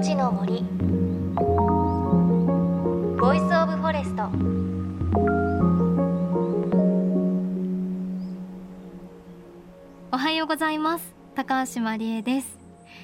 命の森。ボイスオブフォレスト。おはようございます。高橋万里恵です。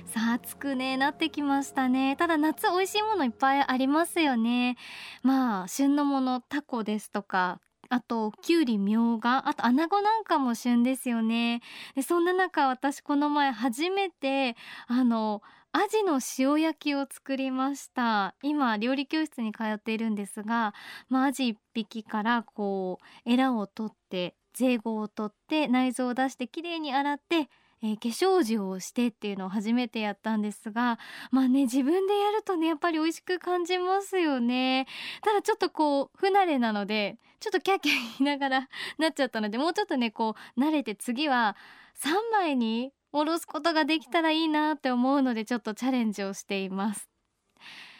さあ暑くねなってきましたね。ただ夏美味しいものいっぱいありますよね。まあ旬のものタコですとかあときゅうりみょうがあと穴子なんかも旬ですよね。でそんな中私この前初めてあのアジの塩焼きを作りました。今料理教室に通っているんですが、まあ、アジ1匹からこうエラを取って税後を取って内臓を出してきれいに洗ってえー、化粧塩をしてっていうのを初めてやったんですがまあね自分でやるとねやっぱり美味しく感じますよね。ただちょっとこう不慣れなのでちょっとキャキャ言いながらなっちゃったのでもうちょっとねこう慣れて次は3枚におろすことができたらいいなって思うのでちょっとチャレンジをしています。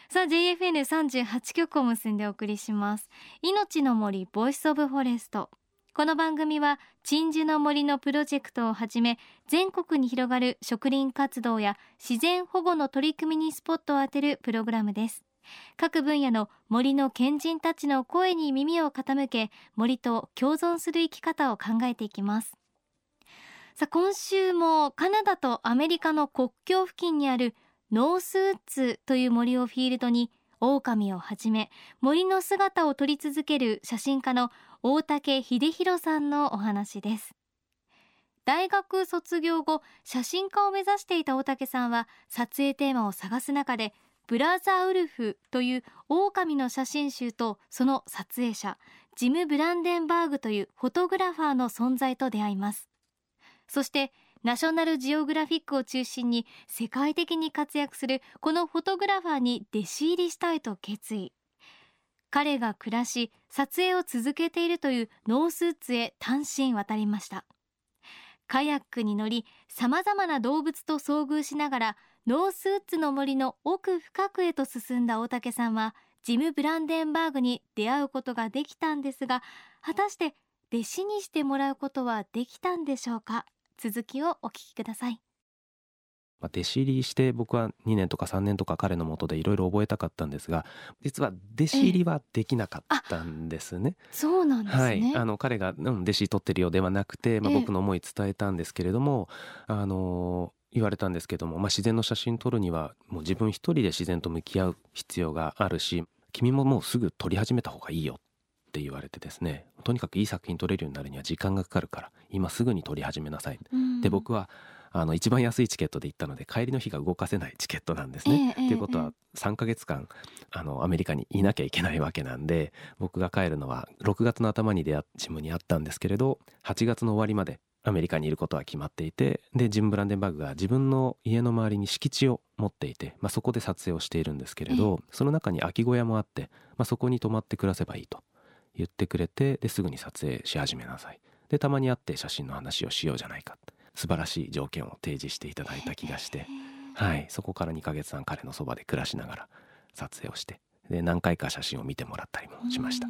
さあ JFN38 曲を結んでお送りします。命の森ボイスオブフォレスト。この番組は鎮守の森のプロジェクトをはじめ全国に広がる植林活動や自然保護の取り組みにスポットを当てるプログラムです。各分野の森の賢人たちの声に耳を傾け森と共存する生き方を考えていきます。さあ今週もカナダとアメリカの国境付近にあるノースウッズという森をフィールドに狼をはじめ森の姿を撮り続ける写真家の大竹秀弘さんのお話です。大学卒業後写真家を目指していた大竹さんは撮影テーマを探す中でブラザーウルフという狼の写真集とその撮影者ジム・ブランデンバーグというフォトグラファーの存在と出会います。そしてナショナルジオグラフィックを中心に世界的に活躍するこのフォトグラファーに弟子入りしたいと決意。彼が暮らし撮影を続けているというノースーツへ単身渡りました。カヤックに乗り様々な動物と遭遇しながらノースーツの森の奥深くへと進んだ大竹さんはジム・ブランデンバーグに出会うことができたんですが果たして弟子にしてもらうことはできたんでしょうか？続きをお聞きください。まあ、弟子入りして僕は2年とか3年とか彼のもとでいろいろ覚えたかったんですが実は弟子入りはできなかったんですね。そうなんですね、はい、あの彼が、うん、弟子取ってるようではなくて、まあ、僕の思い伝えたんですけれども、あの言われたんですけども、まあ、自然の写真撮るにはもう自分一人で自然と向き合う必要があるし君ももうすぐ撮り始めた方がいいよって言われてですねとにかくいい作品撮れるようになるには時間がかかるから今すぐに撮り始めなさい、うん、で僕はあの一番安いチケットで行ったので帰りの日が動かせないチケットなんですね。と、えー、いうことは3ヶ月間あのアメリカにいなきゃいけないわけなんで僕が帰るのは6月の頭に出会ジムにあったんですけれど8月の終わりまでアメリカにいることは決まっていてでジム・ブランデンバーグが自分の家の周りに敷地を持っていて、まあ、そこで撮影をしているんですけれど、その中に空き小屋もあって、まあ、そこに泊まって暮らせばいいと言ってくれてですぐに撮影し始めなさい。でたまに会って写真の話をしようじゃないか。素晴らしい条件を提示していただいた気がして、はい、そこから2ヶ月間彼のそばで暮らしながら撮影をして。で何回か写真を見てもらったりもしました。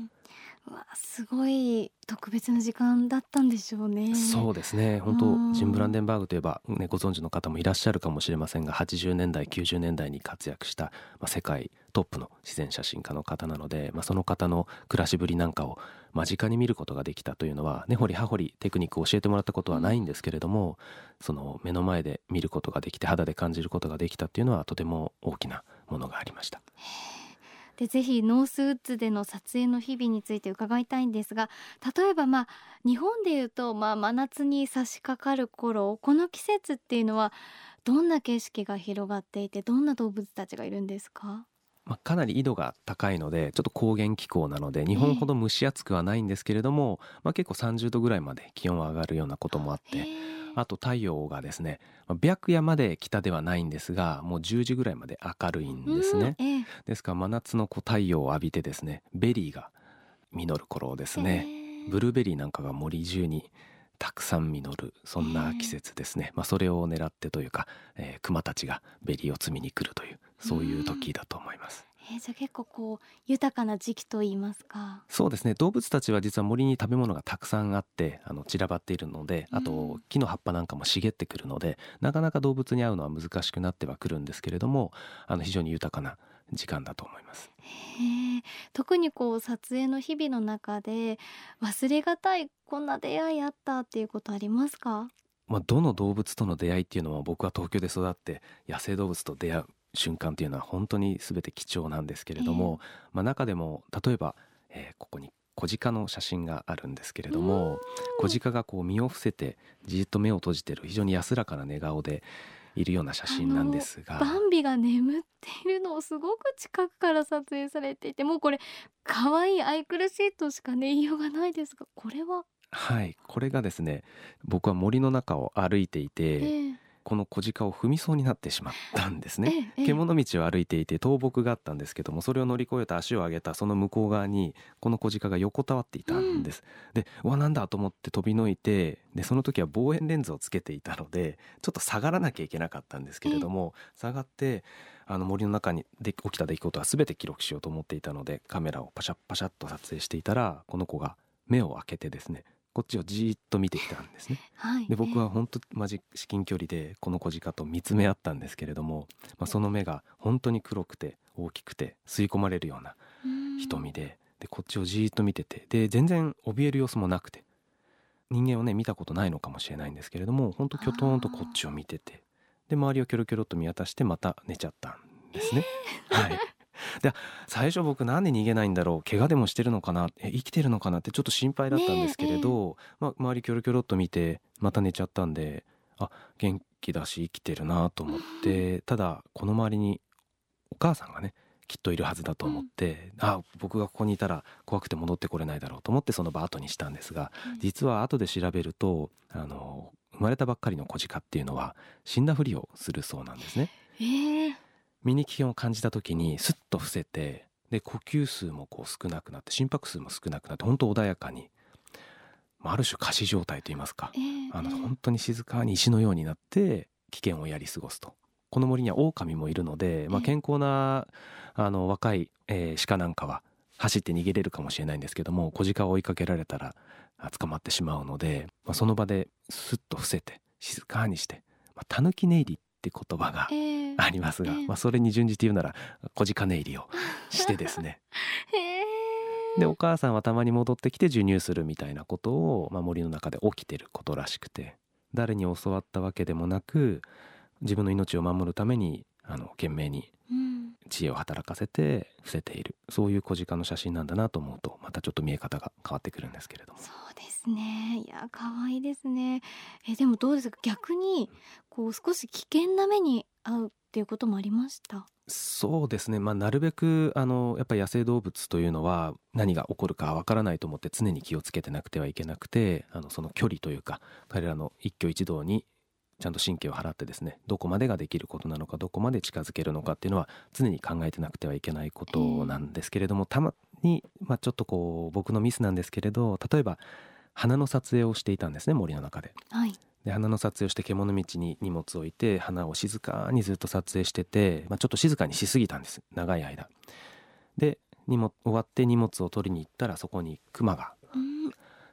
わすごい特別な時間だったんでしょうね。そうですね本当ジン・ブランデンバーグといえば、ね、ご存知の方もいらっしゃるかもしれませんが80年代90年代に活躍した、まあ、世界トップの自然写真家の方なので、まあ、その方の暮らしぶりなんかを間近に見ることができたというのは根掘り葉掘りテクニックを教えてもらったことはないんですけれども、その目の前で見ることができて肌で感じることができたっていうのはとても大きなものがありました。でぜひノースウッズでの撮影の日々について伺いたいんですが例えばまあ日本でいうとまあ真夏に差し掛かる頃この季節っていうのはどんな景色が広がっていてどんな動物たちがいるんですか？まあ、かなり緯度が高いのでちょっと高原気候なので日本ほど蒸し暑くはないんですけれども、まあ、結構30度ぐらいまで気温は上がるようなこともあって。あと太陽がですね白夜まで北ではないんですがもう10時ぐらいまで明るいんですね、えですから真夏の太陽を浴びてですねベリーが実る頃ですね。ブルーベリーなんかが森中にたくさん実るそんな季節ですね、まあ、それを狙ってというか、えー、熊たちがベリーを摘みに来るというそういう時だと思います。えー、じゃあ結構こう豊かな時期と言いますか。そうですね。動物たちは実は森に食べ物がたくさんあってあの散らばっているのであと木の葉っぱなんかも茂ってくるので、なかなか動物に会うのは難しくなってはくるんですけれどもあの非常に豊かな時間だと思います。へ特にこう撮影の日々の中で忘れがたいこんな出会いあったっていうことありますか？まあ、どの動物との出会いっていうのは僕は東京で育って野生動物と出会う瞬間っていうのは本当に全て貴重なんですけれども、えー、まあ、中でも例えば、えー、ここに小鹿の写真があるんですけれども小鹿がこう身を伏せてじっと目を閉じてる非常に安らかな寝顔でいるような写真なんですが。バンビが眠っているのをすごく近くから撮影されていてもうこれ可愛い愛くるしいとしかね言いようがないですがこれは？はいこれがですね僕は森の中を歩いていて、えー、この小鹿を踏みそうになってしまったんですね、えー、獣道を歩いていて倒木があったんですけどもそれを乗り越えた足を上げたその向こう側にこの小鹿が横たわっていたんです、うん、でうわなんだと思って飛びのいてでその時は望遠レンズをつけていたのでちょっと下がらなきゃいけなかったんですけれども、えー、下がってあの森の中にで起きた出来事は全て記録しようと思っていたのでカメラをパシャッパシャッと撮影していたらこの子が目を開けてですねこっちをじっと見てきたんですね。はい、で僕は本当マジ至近距離でこの小鹿と見つめ合ったんですけれども、まあ、その目が本当に黒くて大きくて吸い込まれるような瞳ででこっちをじっと見ててで全然怯える様子もなくて人間をね見たことないのかもしれないんですけれども本当きょとんとこっちを見ててで周りをキョロキョロと見渡してまた寝ちゃったんですね。えー、はい で最初僕なんで逃げないんだろう怪我でもしてるのかなえ生きてるのかなってちょっと心配だったんですけれど、え。まあ、周りキョロキョロっと見てまた寝ちゃったんであ元気だし生きてるなと思って、ただこの周りにお母さんがねきっといるはずだと思って、うん、あ僕がここにいたら怖くて戻ってこれないだろうと思ってその場後にしたんですが、うん、実は後で調べるとあの生まれたばっかりの子鹿っていうのは死んだふりをするそうなんですね。えー身に危険を感じた時にスッと伏せてで呼吸数もこう少なくなって心拍数も少なくなって本当穏やかにある種仮死状態といいますか、えー、あの本当に静かに石のようになって危険をやり過ごすと。この森には狼もいるので、まあ、健康なあの若い、えー、鹿なんかは走って逃げれるかもしれないんですけども小鹿を追いかけられたら捕まってしまうので、まあ、その場でスッと伏せて静かにして、まあ、タヌキ寝入りって言葉がありますが、えー、まあ、それに準じて言うなら小鹿寝入りをしてですね。でお母さんはたまに戻ってきて授乳するみたいなことを、まあ、森の中で起きてることらしくて誰に教わったわけでもなく自分の命を守るためにあの懸命に知恵を働かせて伏せている。そういう小鹿の写真なんだなと思うとまたちょっと見え方が変わってくるんですけれども。そうですね。いや可愛いですね。えでもどうですか？逆にこう少し危険な目に遭うっていうこともありました？そうですね、まあ、なるべくあのやっぱり野生動物というのは何が起こるかわからないと思って常に気をつけてなくてはいけなくてあのその距離というか彼らの一挙一動にちゃんと神経を払ってですねどこまでができることなのかどこまで近づけるのかっていうのは常に考えてなくてはいけないことなんですけれども、たまに、まあ、ちょっとこう僕のミスなんですけれど例えば花の撮影をしていたんですね森の中で。はいで花の撮影をして獣道に荷物を置いて花を静かにずっと撮影してて、まあ、ちょっと静かにしすぎたんです長い間。で荷物終わって荷物を取りに行ったらそこにクマが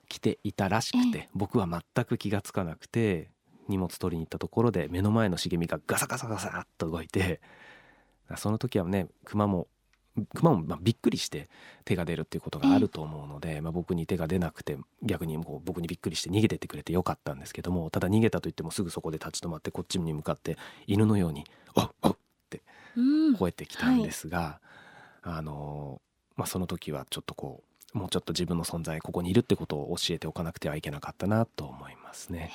来ていたらしくて僕は全く気が付かなくて荷物取りに行ったところで目の前の茂みがガサガサガサっと動いてその時はね熊も熊もまびっくりして手が出るっていうことがあると思うので、まあ、僕に手が出なくて逆にこう僕にびっくりして逃げてってくれてよかったんですけどもただ逃げたといってもすぐそこで立ち止まってこっちに向かって犬のように「おっおっ!」って吠えてきたんですが、うんはい、あのまあ、その時はちょっとこうもうちょっと自分の存在ここにいるってことを教えておかなくてはいけなかったなと思いますね。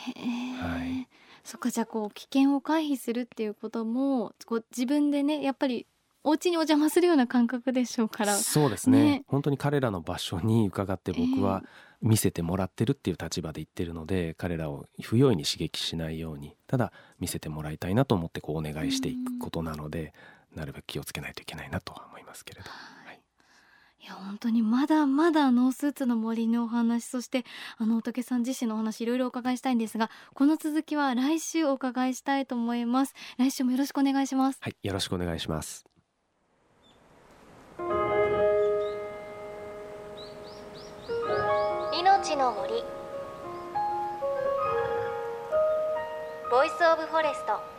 はい、そっかじゃあこう危険を回避するっていうこともこう自分でねやっぱりお家にお邪魔するような感覚でしょうからそうですね、ね、本当に彼らの場所に伺って僕は見せてもらってるっていう立場で言ってるので、彼らを不用意に刺激しないようにただ見せてもらいたいなと思ってこうお願いしていくことなので、なるべく気をつけないといけないなとは思いますけれど。当にまだまだノースーツの森のお話そしてあの仏さん自身のお話いろいろお伺いしたいんですがこの続きは来週お伺いしたいと思います。来週もよろしくお願いします。はいよろしくお願いします。命の森。ボイスオブフォレスト。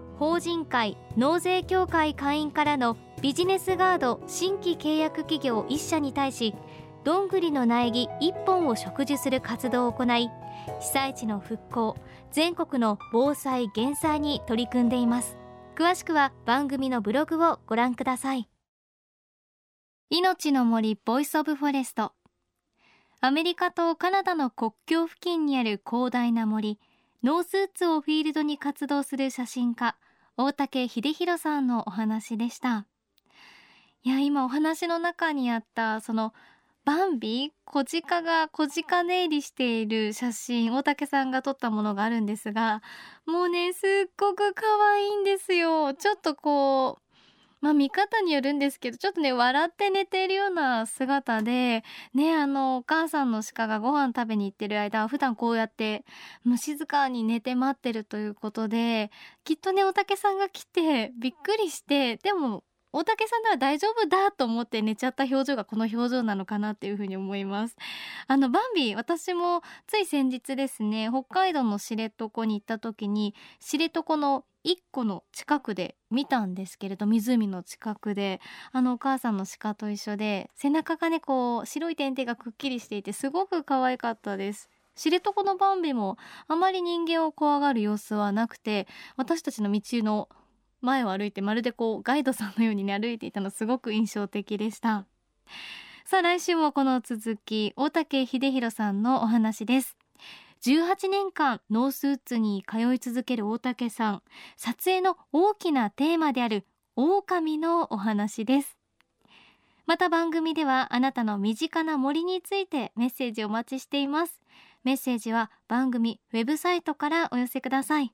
法人会納税協会会員からのビジネスガード新規契約企業1社に対しどんぐりの苗木1本を植樹する活動を行い被災地の復興全国の防災減災に取り組んでいます。詳しくは番組のブログをご覧ください。命の森ボイスオブフォレスト。アメリカとカナダの国境付近にある広大な森。ノースーツをフィールドに活動する写真家大竹秀弘さんのお話でした。いや今お話の中にあったそのバンビ小鹿が小鹿寝入りしている写真大竹さんが撮ったものがあるんですがもうねすっごく可愛いんですよ。ちょっとこうまあ見方によるんですけどちょっとね笑って寝ているような姿でねあのお母さんの鹿がご飯食べに行ってる間普段こうやって静かに寝て待ってるということできっとねおたけさんが来てびっくりしてでも大竹さんなら大丈夫だと思って寝ちゃった表情がこの表情なのかなっていうふうに思います。あのバンビ私もつい先日ですね北海道の知床に行った時に知床の一個の近くで見たんですけれど湖の近くで。あのお母さんの鹿と一緒で背中がねこう白い点々がくっきりしていてすごく可愛かったです。知床のバンビもあまり人間を怖がる様子はなくて私たちの道の前を歩いてまるでこうガイドさんのようにね歩いていたのすごく印象的でした。さあ来週もこの続き大竹秀弘さんのお話です。18年間ノースーツに通い続ける大竹さん撮影の大きなテーマである狼のお話です。また番組ではあなたの身近な森についてメッセージをお待ちしています。メッセージは番組ウェブサイトからお寄せください。